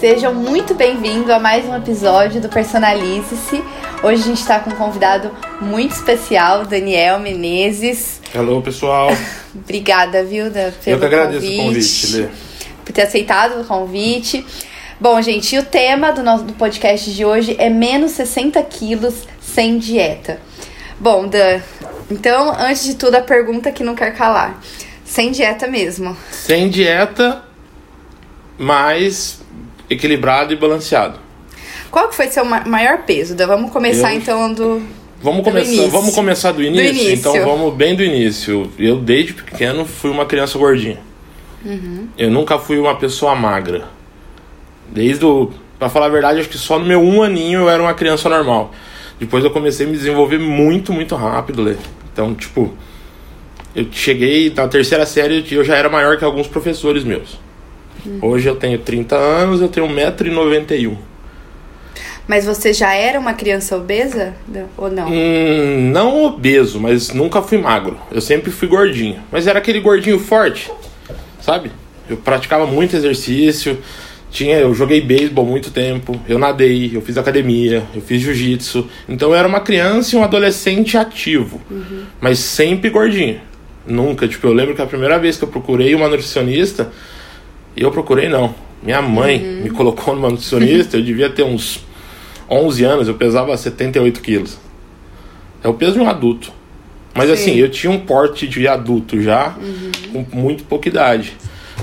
Sejam muito bem-vindos a mais um episódio do Personalize-se. Hoje a gente está com um convidado muito especial, Daniel Menezes. Hello, pessoal. Obrigada, viu, da, pelo Eu que agradeço convite, o convite, Lê. Por ter aceitado o convite. Bom, gente, o tema do nosso do podcast de hoje é menos 60 quilos sem dieta. Bom, Dan, então, antes de tudo, a pergunta que não quer calar. Sem dieta mesmo. Sem dieta, mas equilibrado e balanceado. Qual que foi seu maior peso? Vamos começar Eu... então do. Vamos começar, vamos começar do início? do início? Então vamos bem do início. Eu desde pequeno fui uma criança gordinha. Uhum. Eu nunca fui uma pessoa magra. Desde o. Pra falar a verdade, acho que só no meu um aninho eu era uma criança normal. Depois eu comecei a me desenvolver muito, muito rápido, Lê. Então, tipo, eu cheguei na terceira série eu já era maior que alguns professores meus. Uhum. Hoje eu tenho 30 anos, eu tenho 1,91m. Mas você já era uma criança obesa ou não? Hum, não obeso, mas nunca fui magro. Eu sempre fui gordinho. Mas era aquele gordinho forte, sabe? Eu praticava muito exercício. Tinha, eu joguei beisebol muito tempo, eu nadei, eu fiz academia, eu fiz jiu-jitsu. Então eu era uma criança e um adolescente ativo, uhum. mas sempre gordinho. Nunca, tipo, eu lembro que a primeira vez que eu procurei uma nutricionista, eu procurei não. Minha mãe uhum. me colocou numa nutricionista, eu devia ter uns 11 anos, eu pesava 78 quilos. É o peso de um adulto. Mas Sim. assim, eu tinha um porte de adulto já, uhum. com muito pouca idade.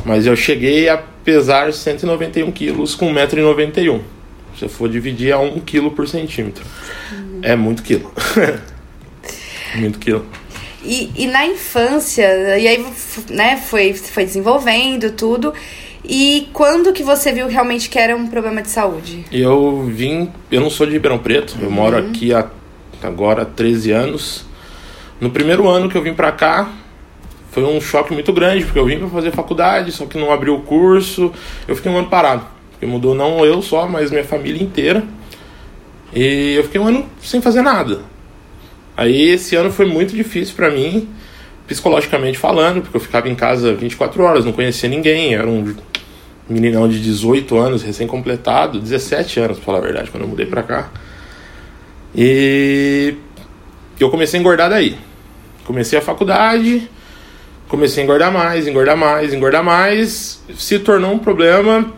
Mas eu cheguei a pesar 191 quilos com 1,91m. Se eu for dividir a 1 quilo por centímetro. Uhum. É muito quilo. muito quilo. E, e na infância, e aí né, foi, foi desenvolvendo tudo. E quando que você viu realmente que era um problema de saúde? Eu vim, eu não sou de Ribeirão Preto, eu moro uhum. aqui há agora 13 anos. No primeiro ano que eu vim pra cá, foi um choque muito grande, porque eu vim para fazer faculdade, só que não abriu o curso. Eu fiquei um ano parado. Porque mudou não eu só, mas minha família inteira. E eu fiquei um ano sem fazer nada. Aí esse ano foi muito difícil para mim, psicologicamente falando, porque eu ficava em casa 24 horas, não conhecia ninguém, era um meninão de 18 anos, recém-completado, 17 anos, pra falar a verdade, quando eu mudei pra cá. E eu comecei a engordar daí. Comecei a faculdade, comecei a engordar mais, engordar mais, engordar mais. Se tornou um problema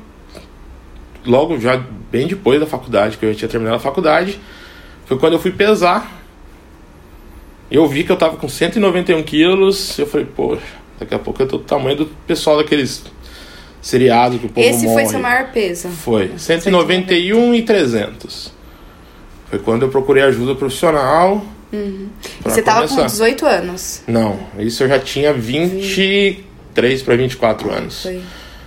logo já bem depois da faculdade, que eu já tinha terminado a faculdade. Foi quando eu fui pesar. Eu vi que eu tava com 191 quilos. Eu falei, poxa, daqui a pouco eu tô do tamanho do pessoal daqueles seriados que o povo Esse morre. foi seu maior peso? Foi, 191 e 300. Foi quando eu procurei ajuda profissional. Uhum. E você tava com 18 anos? Não, isso eu já tinha 23 para 24 anos. Foi,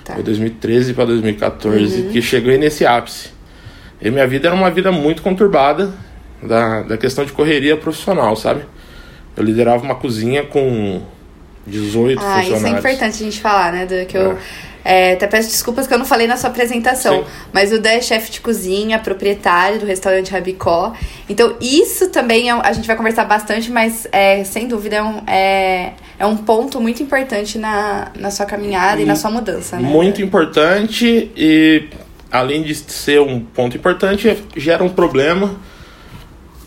tá. Foi 2013 para 2014 uhum. que cheguei nesse ápice. E minha vida era uma vida muito conturbada da, da questão de correria profissional, sabe? Eu liderava uma cozinha com 18 ah, funcionários. Ah, isso é importante a gente falar, né? Do que eu... É é, até peço desculpas que eu não falei na sua apresentação, Sim. mas o Dan é chefe de cozinha, proprietário do restaurante Rabicó. Então, isso também é, a gente vai conversar bastante, mas é, sem dúvida é um, é, é um ponto muito importante na, na sua caminhada e, e na sua mudança. Né? Muito importante e, além de ser um ponto importante, gera um problema.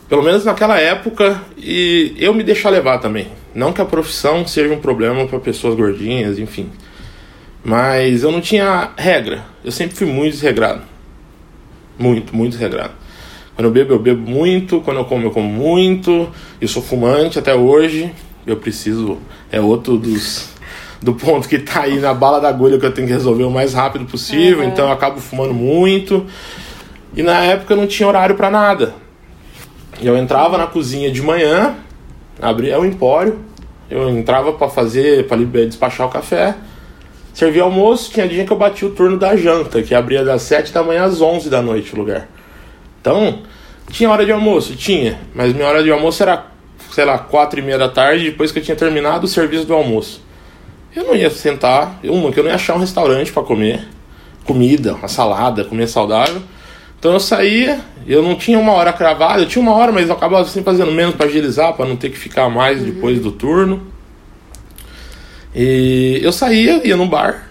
Pelo menos naquela época, e eu me deixar levar também. Não que a profissão seja um problema para pessoas gordinhas, enfim. Mas eu não tinha regra. Eu sempre fui muito desregrado. Muito, muito desregrado. Quando eu bebo, eu bebo muito. Quando eu como, eu como muito. Eu sou fumante até hoje. Eu preciso. É outro dos. Do ponto que tá aí na bala da agulha que eu tenho que resolver o mais rápido possível. Uhum. Então eu acabo fumando muito. E na época eu não tinha horário para nada. Eu entrava na cozinha de manhã, abria o empório. Eu entrava para fazer, para despachar o café Servia almoço, tinha dia que eu bati o turno da janta, que abria das 7 da manhã às 11 da noite o lugar. Então, tinha hora de almoço? Tinha, mas minha hora de almoço era, sei lá, 4 e meia da tarde, depois que eu tinha terminado o serviço do almoço. Eu não ia sentar, uma, que eu não ia achar um restaurante para comer, comida, uma salada, comer saudável. Então eu saía, eu não tinha uma hora cravada, eu tinha uma hora, mas eu acabava sempre fazendo menos para agilizar, para não ter que ficar mais depois do turno. E eu saía, ia no bar,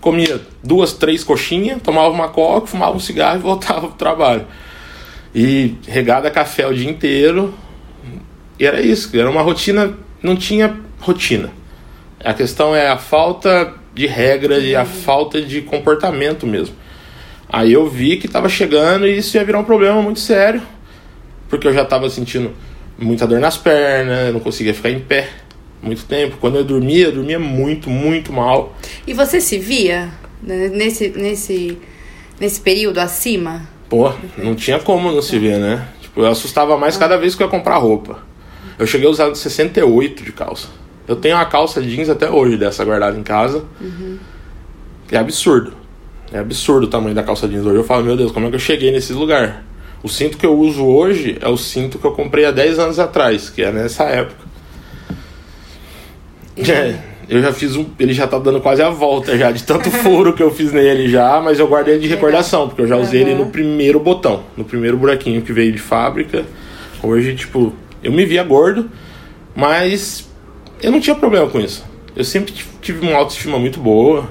comia duas, três coxinhas, tomava uma coca, fumava um cigarro e voltava pro trabalho. E regada café o dia inteiro. E era isso, era uma rotina, não tinha rotina. A questão é a falta de regra e a falta de comportamento mesmo. Aí eu vi que estava chegando e isso ia virar um problema muito sério, porque eu já estava sentindo muita dor nas pernas, não conseguia ficar em pé muito tempo. Quando eu dormia, eu dormia muito, muito mal. E você se via nesse, nesse, nesse período acima? Pô, não tinha como não se ver, né? Tipo, eu assustava mais cada vez que eu ia comprar roupa. Eu cheguei a usar 68 de calça. Eu tenho uma calça jeans até hoje dessa guardada em casa. Uhum. É absurdo. É absurdo o tamanho da calça jeans hoje. Eu falo, meu Deus, como é que eu cheguei nesse lugar? O cinto que eu uso hoje é o cinto que eu comprei há 10 anos atrás, que é nessa época. É, eu já fiz um. Ele já tá dando quase a volta já, de tanto furo que eu fiz nele já, mas eu guardei de recordação, porque eu já usei uhum. ele no primeiro botão, no primeiro buraquinho que veio de fábrica. Hoje, tipo, eu me via gordo, mas eu não tinha problema com isso. Eu sempre tive uma autoestima muito boa.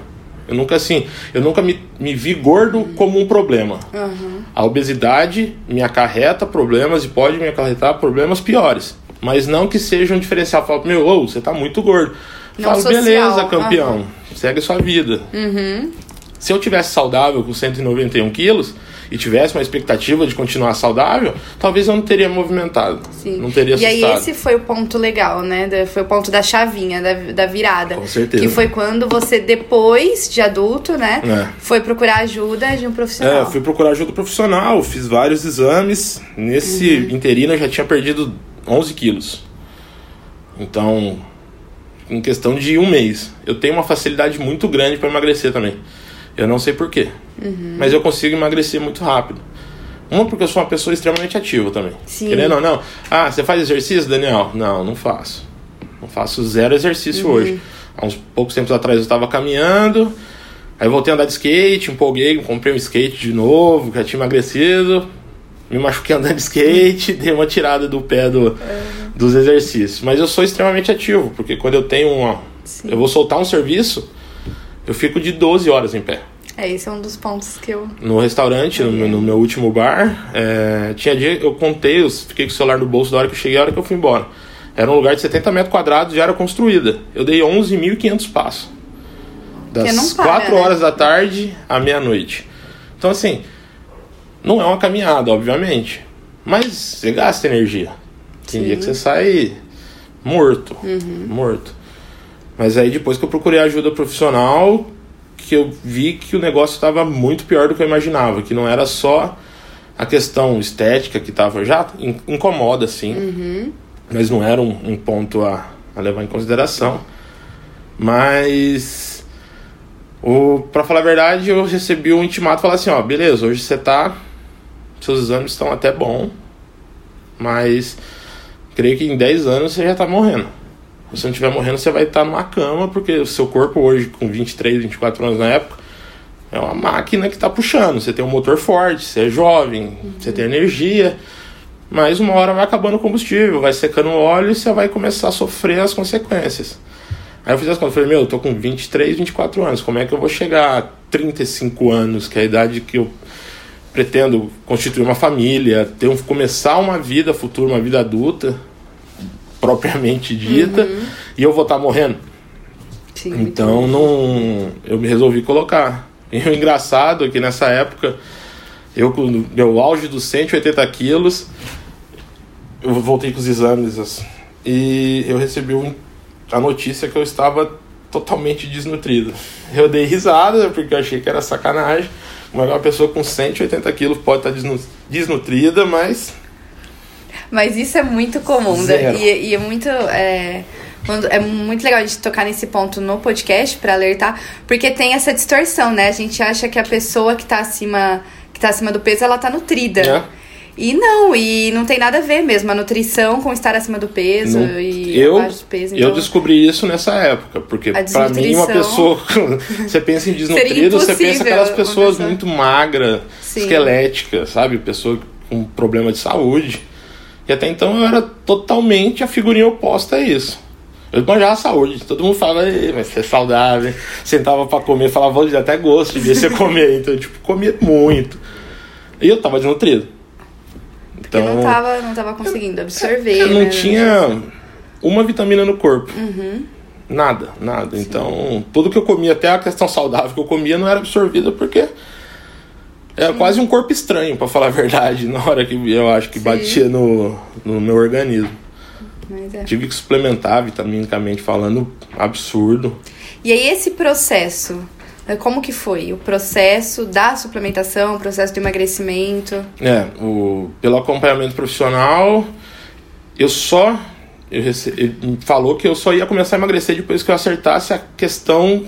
Eu nunca assim, eu nunca me, me vi gordo como um problema. Uhum. A obesidade me acarreta problemas e pode me acarretar problemas piores. Mas não que seja um diferencial. Fala, meu, oh, você tá muito gordo. Não Falo, social. beleza, campeão. Uhum. Segue a sua vida. Uhum. Se eu tivesse saudável com 191 quilos, e tivesse uma expectativa de continuar saudável, talvez eu não teria movimentado. Sim. Não teria assustado. E aí esse foi o ponto legal, né? Foi o ponto da chavinha, da, da virada. Com certeza. Que foi quando você, depois de adulto, né? É. Foi procurar ajuda de um profissional. É, fui procurar ajuda profissional, fiz vários exames. Nesse uhum. interino eu já tinha perdido 11 quilos. Então, em questão de um mês. Eu tenho uma facilidade muito grande para emagrecer também. Eu não sei porquê. Uhum. Mas eu consigo emagrecer muito rápido. Uma, porque eu sou uma pessoa extremamente ativa também. Sim. Querendo ou não. Ah, você faz exercício, Daniel? Não, não faço. Não faço zero exercício uhum. hoje. Há uns poucos tempos atrás eu estava caminhando. Aí voltei a andar de skate, empolguei, comprei um skate de novo, já tinha emagrecido. Me machuquei andando de skate, dei uma tirada do pé do, uhum. dos exercícios. Mas eu sou extremamente ativo, porque quando eu tenho uma. Sim. Eu vou soltar um serviço, eu fico de 12 horas em pé. É, esse é um dos pontos que eu. No restaurante, no, no, meu último bar, é, tinha dia, eu contei, eu fiquei com o celular no bolso da hora que eu cheguei, a hora que eu fui embora. Era um lugar de 70 metros quadrados, já era construída. Eu dei 11.500 passos. Das para, 4 né? horas da tarde à meia-noite. Então, assim, não é uma caminhada, obviamente. Mas você gasta energia. Tem Sim. dia que você sai morto. Uhum. Morto. Mas aí depois que eu procurei ajuda profissional, que eu vi que o negócio estava muito pior do que eu imaginava, que não era só a questão estética que estava já incomoda assim, uhum. mas não era um, um ponto a, a, levar em consideração. Mas o para falar a verdade, eu recebi um intimato falar assim, ó, beleza, hoje você tá seus exames estão até bom, mas creio que em 10 anos você já está morrendo. Se você não estiver morrendo, você vai estar numa cama, porque o seu corpo hoje, com 23, 24 anos na época, é uma máquina que está puxando. Você tem um motor forte, você é jovem, uhum. você tem energia, mas uma hora vai acabando o combustível, vai secando o óleo e você vai começar a sofrer as consequências. Aí eu fiz as contas, falei, meu, eu tô com 23, 24 anos, como é que eu vou chegar a 35 anos, que é a idade que eu pretendo constituir uma família, ter um, começar uma vida futura, uma vida adulta, propriamente dita, uhum. e eu vou estar tá morrendo. Sim, então não, eu me resolvi colocar. E o engraçado é que nessa época, eu com meu auge dos 180 quilos, eu voltei com os exames assim, e eu recebi um, a notícia que eu estava totalmente desnutrido. Eu dei risada porque eu achei que era sacanagem. Uma pessoa com 180 quilos pode estar desnutrida, mas mas isso é muito comum. Né? E, e, é muito. É, é muito legal a gente tocar nesse ponto no podcast para alertar, porque tem essa distorção, né? A gente acha que a pessoa que tá acima, que tá acima do peso, ela tá nutrida. É. E não, e não tem nada a ver mesmo a nutrição com estar acima do peso não, e eu, abaixo do peso. Então... Eu descobri isso nessa época, porque para mim uma pessoa, você pensa em desnutrido, você pensa aquelas pessoas muito magras, esqueléticas, sabe? Pessoa com problema de saúde. E até então eu era totalmente a figurinha oposta a isso. Eu manjava a saúde, todo mundo falava, mas você é saudável. Sentava pra comer, falava, hoje até gosto de ver você comer. Então, eu, tipo, comia muito. E eu tava desnutrido. Então, Porque não tava, não tava conseguindo absorver. Eu não né? tinha uma vitamina no corpo. Uhum. Nada, nada. Sim. Então, tudo que eu comia, até a questão saudável que eu comia, não era absorvida porque era Sim. quase um corpo estranho, para falar a verdade, na hora que eu acho que Sim. batia no, no meu organismo. É. Tive que suplementar vitaminicamente falando, absurdo. E aí esse processo, né, como que foi? O processo da suplementação, o processo do emagrecimento? É, o, pelo acompanhamento profissional, eu só. Eu rece, ele falou que eu só ia começar a emagrecer depois que eu acertasse a questão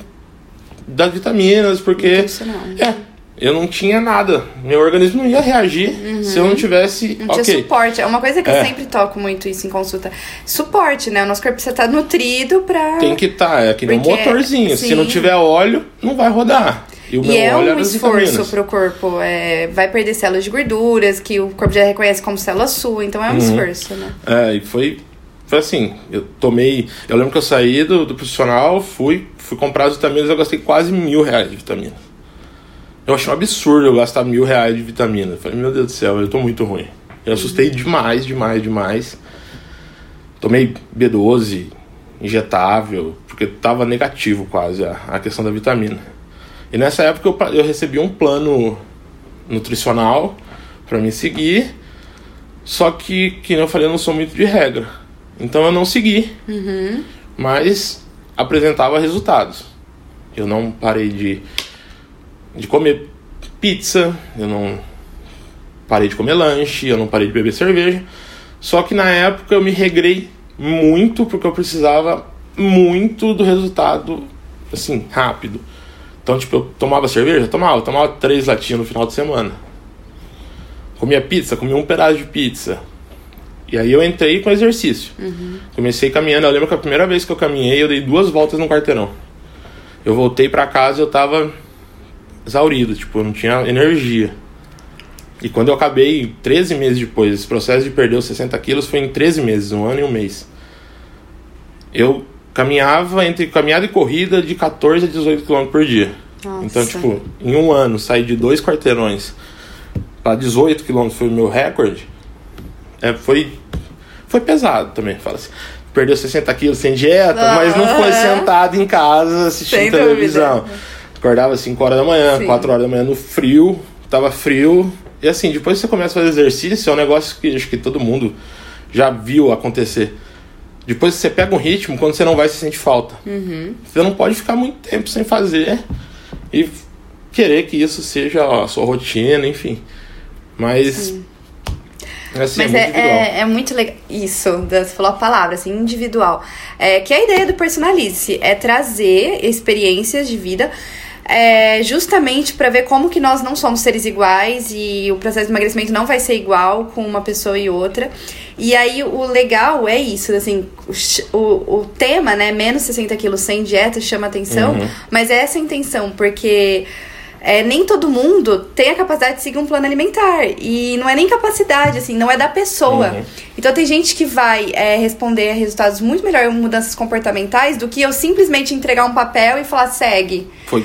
das vitaminas, porque. É, eu não tinha nada. Meu organismo não ia reagir uhum. se eu não tivesse. Não okay. tinha suporte. É uma coisa que é. eu sempre toco muito isso em consulta. Suporte, né? O nosso corpo precisa estar nutrido pra. Tem que estar, tá, é que nem um motorzinho. Sim. Se não tiver óleo, não vai rodar. E, o e é um esforço pro corpo. É, vai perder células de gorduras, que o corpo já reconhece como célula sua, então é um uhum. esforço, né? É, e foi. Foi assim, eu tomei. Eu lembro que eu saí do, do profissional, fui, fui comprar as vitaminas, eu gastei quase mil reais de vitaminas. Eu achei um absurdo eu gastar mil reais de vitamina. Eu falei, meu Deus do céu, eu tô muito ruim. Eu assustei demais, demais, demais. Tomei B12 injetável, porque tava negativo quase a, a questão da vitamina. E nessa época eu, eu recebi um plano nutricional para me seguir, só que, que eu falei, eu não sou muito de regra. Então eu não segui, uhum. mas apresentava resultados. Eu não parei de de comer pizza, eu não parei de comer lanche, eu não parei de beber cerveja. Só que na época eu me regrei muito porque eu precisava muito do resultado assim, rápido. Então, tipo, eu tomava cerveja? Tomava, tomava três latinhas no final de semana. Comia pizza, comia um pedaço de pizza. E aí eu entrei com exercício. Uhum. Comecei caminhando. Eu lembro que a primeira vez que eu caminhei, eu dei duas voltas no quarteirão. Eu voltei para casa e eu tava exaurido, tipo, eu não tinha energia. E quando eu acabei, 13 meses depois, esse processo de perder os 60 quilos foi em 13 meses, um ano e um mês. Eu caminhava entre caminhada e corrida de 14 a 18 km por dia. Nossa. Então, tipo, em um ano, sair de dois quarteirões para 18 km foi o meu recorde. É, foi, foi pesado também, fala assim. Perdeu 60 quilos sem dieta, ah, mas não foi sentado em casa assistindo televisão. Dúvida. Acordava 5 horas da manhã, Sim. 4 horas da manhã no frio, tava frio. E assim, depois que você começa a fazer exercício, é um negócio que acho que todo mundo já viu acontecer. Depois que você pega um ritmo, quando você não vai, você sente falta. Uhum. Você não pode ficar muito tempo sem fazer e querer que isso seja a sua rotina, enfim. Mas. Sim. Assim, Mas é, é, é, é, muito legal. Isso, você falou a palavra, assim, individual. É, que a ideia do Personalize é trazer experiências de vida é, justamente para ver como que nós não somos seres iguais e o processo de emagrecimento não vai ser igual com uma pessoa e outra. E aí o legal é isso, assim, o, o, tema, né, menos 60 quilos sem dieta chama atenção, uhum. mas é essa a intenção, porque é, nem todo mundo tem a capacidade de seguir um plano alimentar. E não é nem capacidade, assim, não é da pessoa. Uhum. Então tem gente que vai é, responder a resultados muito melhor em mudanças comportamentais do que eu simplesmente entregar um papel e falar segue. Foi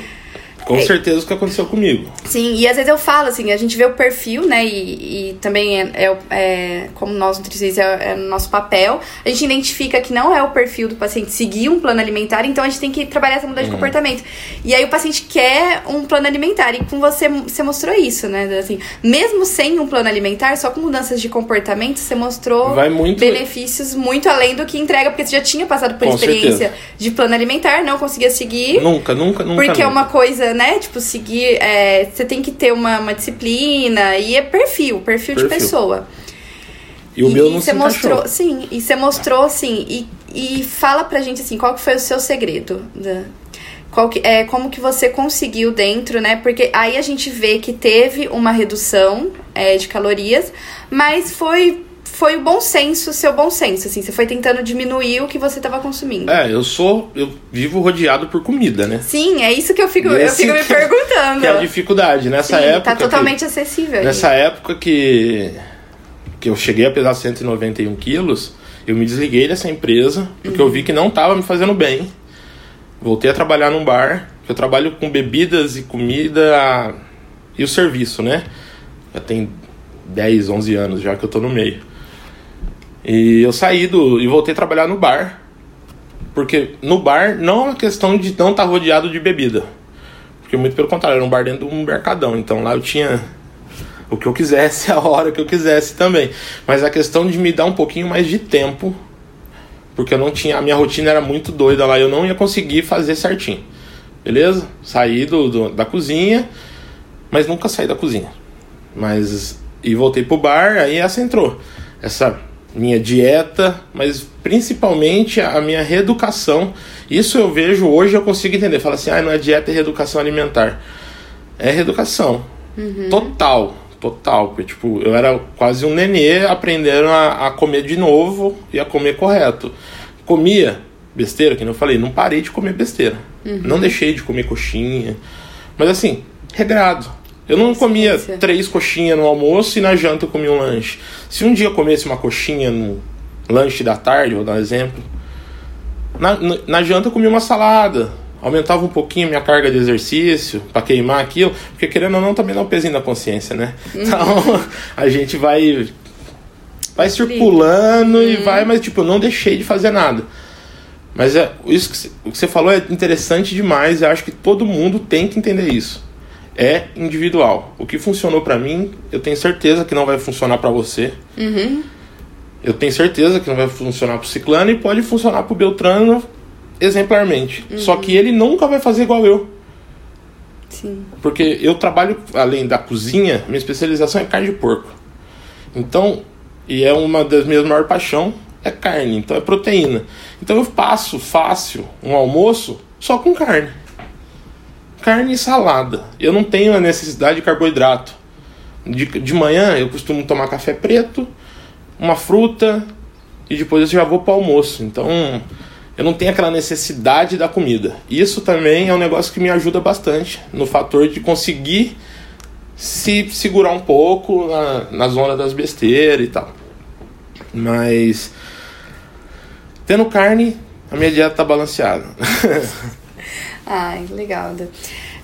com é. certeza o que aconteceu comigo. Sim, e às vezes eu falo, assim, a gente vê o perfil, né? E, e também é, é, é, como nós nutricionistas é, é nosso papel. A gente identifica que não é o perfil do paciente seguir um plano alimentar, então a gente tem que trabalhar essa mudança uhum. de comportamento. E aí o paciente quer um plano alimentar. E com você, você mostrou isso, né? Assim, mesmo sem um plano alimentar, só com mudanças de comportamento, você mostrou muito... benefícios muito além do que entrega, porque você já tinha passado por com experiência certeza. de plano alimentar, não conseguia seguir. Nunca, nunca, nunca. Porque nunca. é uma coisa né? Tipo, seguir. É, você tem que ter uma, uma disciplina e é perfil, perfil, perfil. de pessoa. E o e, meu não você mostrou, sim, e você mostrou assim, e, e fala pra gente assim, qual que foi o seu segredo? Da, qual que, é, como que você conseguiu dentro, né? Porque aí a gente vê que teve uma redução é, de calorias, mas foi foi o bom senso, seu bom senso, assim. Você foi tentando diminuir o que você estava consumindo. É, eu sou. Eu vivo rodeado por comida, né? Sim, é isso que eu fico, eu fico me perguntando. Que é a dificuldade. Nessa Sim, tá época. Tá totalmente que, acessível. Nessa época que. que eu cheguei a pesar 191 quilos, Eu me desliguei dessa empresa porque uhum. eu vi que não estava me fazendo bem. Voltei a trabalhar num bar. Eu trabalho com bebidas e comida e o serviço, né? Já tem 10, 11 anos já que eu tô no meio. E eu saí do e voltei a trabalhar no bar. Porque no bar não é uma questão de não estar tá rodeado de bebida. Porque muito pelo contrário, era um bar dentro de um mercadão. Então lá eu tinha o que eu quisesse, a hora que eu quisesse também. Mas a questão de me dar um pouquinho mais de tempo, porque eu não tinha, a minha rotina era muito doida lá, eu não ia conseguir fazer certinho. Beleza? Saí do, do da cozinha, mas nunca saí da cozinha. Mas e voltei pro bar, aí essa entrou. Essa minha dieta, mas principalmente a minha reeducação. Isso eu vejo hoje, eu consigo entender. Fala assim, ah, não é dieta, é reeducação alimentar. É reeducação. Uhum. Total. Total, porque tipo, eu era quase um nenê aprendendo a, a comer de novo e a comer correto. Comia besteira, que eu falei, não parei de comer besteira. Uhum. Não deixei de comer coxinha. Mas assim, regrado. Eu não comia três coxinhas no almoço e na janta eu comia um lanche. Se um dia eu comesse uma coxinha no lanche da tarde, vou dar um exemplo, na, na janta eu comia uma salada aumentava um pouquinho a minha carga de exercício para queimar aquilo, porque querendo ou não também dá um pezinho na consciência, né? Uhum. Então a gente vai vai circulando uhum. e vai, mas tipo, eu não deixei de fazer nada. Mas é, isso que, o que você falou é interessante demais, eu acho que todo mundo tem que entender isso. É individual. O que funcionou para mim, eu tenho certeza que não vai funcionar para você. Uhum. Eu tenho certeza que não vai funcionar pro Ciclano e pode funcionar pro Beltrano exemplarmente. Uhum. Só que ele nunca vai fazer igual eu. Sim. Porque eu trabalho, além da cozinha, minha especialização é carne de porco. Então, e é uma das minhas maiores paixões, é carne, então é proteína. Então eu passo fácil um almoço só com carne. Carne e salada. Eu não tenho a necessidade de carboidrato. De, de manhã eu costumo tomar café preto, uma fruta e depois eu já vou para o almoço. Então eu não tenho aquela necessidade da comida. Isso também é um negócio que me ajuda bastante no fator de conseguir se segurar um pouco na, na zona das besteiras e tal. Mas tendo carne, a minha dieta tá balanceada. Ai, legal.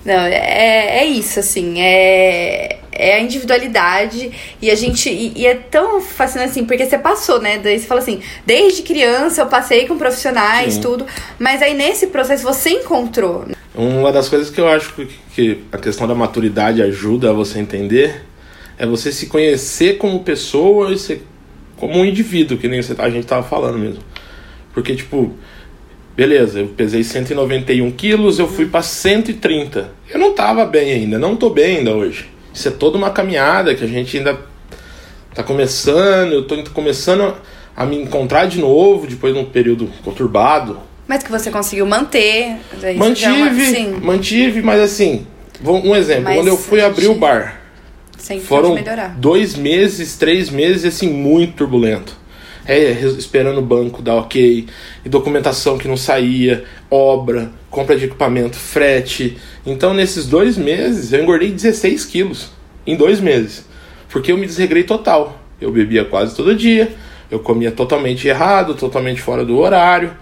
Não, é, é isso, assim, é, é a individualidade e a gente. E, e, é tão fascinante assim, porque você passou, né? Daí você fala assim, desde criança eu passei com profissionais, Sim. tudo, mas aí nesse processo você encontrou. Uma das coisas que eu acho que, que a questão da maturidade ajuda a você entender é você se conhecer como pessoa e ser como um indivíduo, que nem a gente tava falando mesmo. Porque, tipo, Beleza, eu pesei 191 quilos, eu fui para 130. Eu não tava bem ainda, não tô bem ainda hoje. Isso é toda uma caminhada que a gente ainda tá começando, eu tô começando a me encontrar de novo depois de um período conturbado. Mas que você conseguiu manter. Mantive, é uma... mantive, mas assim, um exemplo, mas quando eu fui abrir o bar, foram dois meses, três meses assim muito turbulento é, esperando o banco dar ok, e documentação que não saía, obra, compra de equipamento, frete. Então, nesses dois meses, eu engordei 16 quilos. Em dois meses. Porque eu me desregrei total. Eu bebia quase todo dia, eu comia totalmente errado, totalmente fora do horário.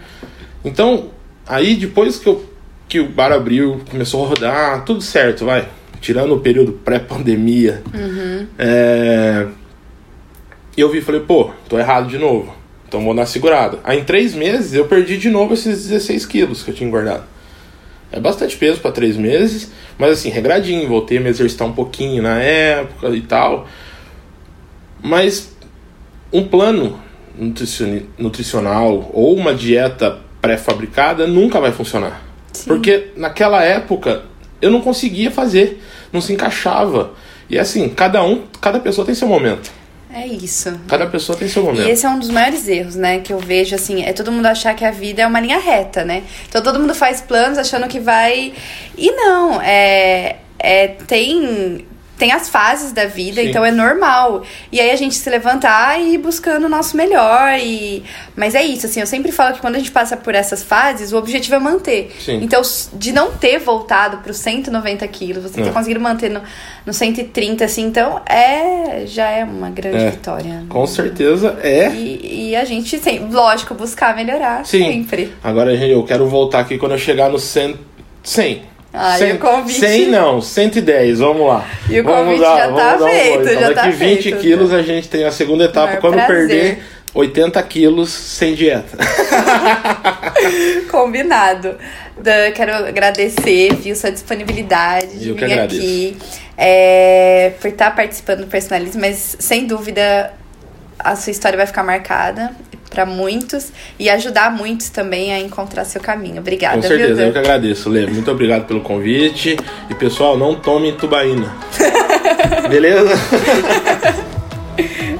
Então, aí depois que, eu, que o bar abriu, começou a rodar, tudo certo, vai. Tirando o período pré-pandemia. Uhum. É e eu vi e falei, pô, tô errado de novo. Então vou dar segurada. Aí em três meses eu perdi de novo esses 16 quilos que eu tinha engordado. É bastante peso para três meses, mas assim, regradinho, voltei a me exercitar um pouquinho na época e tal. Mas um plano nutricional ou uma dieta pré-fabricada nunca vai funcionar. Sim. Porque naquela época eu não conseguia fazer, não se encaixava. E assim, cada um, cada pessoa tem seu momento. É isso. Cada pessoa tem seu momento. E esse é um dos maiores erros, né? Que eu vejo, assim, é todo mundo achar que a vida é uma linha reta, né? Então todo mundo faz planos achando que vai. E não, é. é tem tem as fases da vida, Sim. então é normal. E aí a gente se levantar e ir buscando o nosso melhor. E... Mas é isso, assim, eu sempre falo que quando a gente passa por essas fases, o objetivo é manter. Sim. Então, de não ter voltado para os 190 quilos, você ter É. conseguido manter no, no 130, assim, então é já é uma grande É. vitória. Com certeza é. E, e a gente, tem, lógico, buscar melhorar Sim. sempre. Agora, gente, eu quero voltar aqui quando eu chegar no 100. 100. Ah, e 100, o convite- 100 não, 110, vamos lá. E o vamos convite já tá um feito, oi. Então, já daqui tá 20 feito, quilos a gente tem a segunda etapa quando prazer. perder 80 quilos sem dieta. Combinado. Dan, quero agradecer, viu, sua disponibilidade de Eu vir aqui, é, por estar participando do Personalismo, mas sem dúvida a sua história vai ficar marcada para muitos e ajudar muitos também a encontrar seu caminho. Obrigada, Com certeza, viu, eu que agradeço, Lê. Muito obrigado pelo convite. E pessoal, não tomem tubaína. Beleza?